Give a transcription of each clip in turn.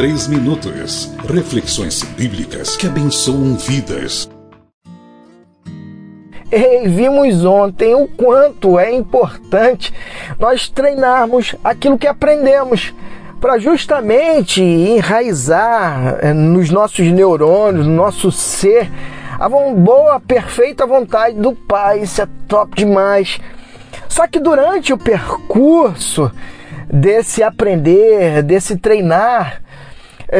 três minutos. Reflexões bíblicas que abençoam vidas. Ei, vimos ontem o quanto é importante nós treinarmos aquilo que aprendemos para justamente enraizar eh, nos nossos neurônios, no nosso ser, a boa, perfeita vontade do Pai. Isso é top demais. Só que durante o percurso desse aprender, desse treinar,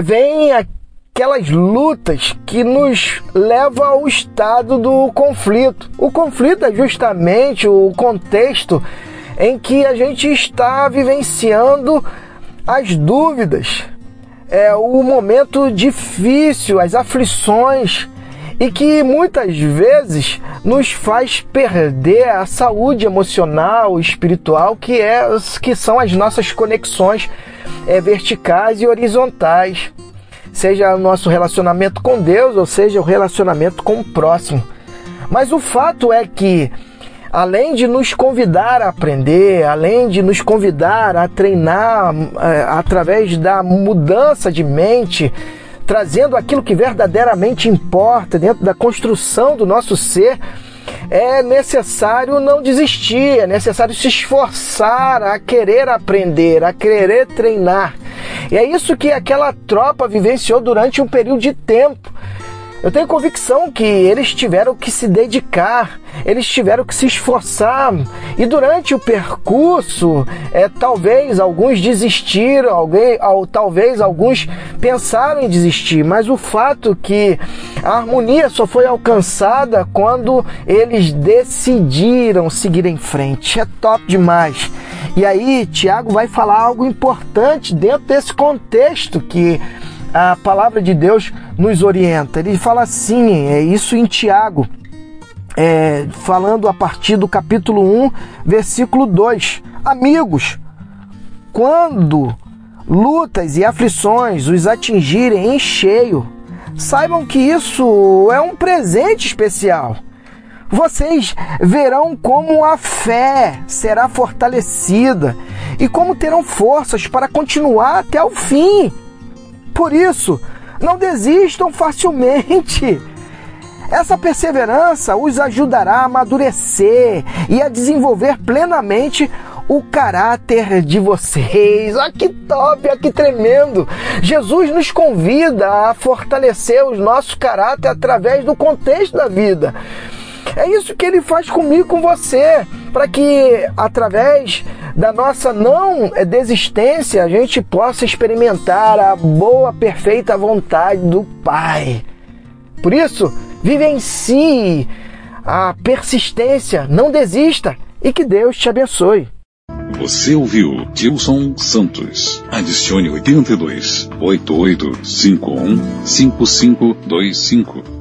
vem aquelas lutas que nos levam ao estado do conflito. O conflito é justamente o contexto em que a gente está vivenciando as dúvidas, é o momento difícil, as aflições e que muitas vezes nos faz perder a saúde emocional, espiritual, que é que são as nossas conexões é, verticais e horizontais, seja o nosso relacionamento com Deus ou seja o relacionamento com o próximo. Mas o fato é que além de nos convidar a aprender, além de nos convidar a treinar é, através da mudança de mente, trazendo aquilo que verdadeiramente importa dentro da construção do nosso ser, é necessário não desistir, é necessário se esforçar a querer aprender, a querer treinar. E é isso que aquela tropa vivenciou durante um período de tempo. Eu tenho convicção que eles tiveram que se dedicar, eles tiveram que se esforçar e durante o percurso, é, talvez alguns desistiram, alguém, ou, talvez alguns pensaram em desistir, mas o fato que a harmonia só foi alcançada quando eles decidiram seguir em frente. É top demais. E aí, Tiago vai falar algo importante dentro desse contexto que a palavra de Deus nos orienta. Ele fala assim, é isso em Tiago, é, falando a partir do capítulo 1, versículo 2. Amigos, quando lutas e aflições os atingirem em cheio, saibam que isso é um presente especial. Vocês verão como a fé será fortalecida e como terão forças para continuar até o fim. Por isso, não desistam facilmente. Essa perseverança os ajudará a amadurecer e a desenvolver plenamente o caráter de vocês. Olha que top, olha que tremendo. Jesus nos convida a fortalecer o nosso caráter através do contexto da vida. É isso que ele faz comigo, com você, para que através da nossa não desistência a gente possa experimentar a boa, perfeita vontade do Pai. Por isso, vivencie a persistência, não desista e que Deus te abençoe. Você ouviu Tilson Santos. Adicione 82 8851 5525.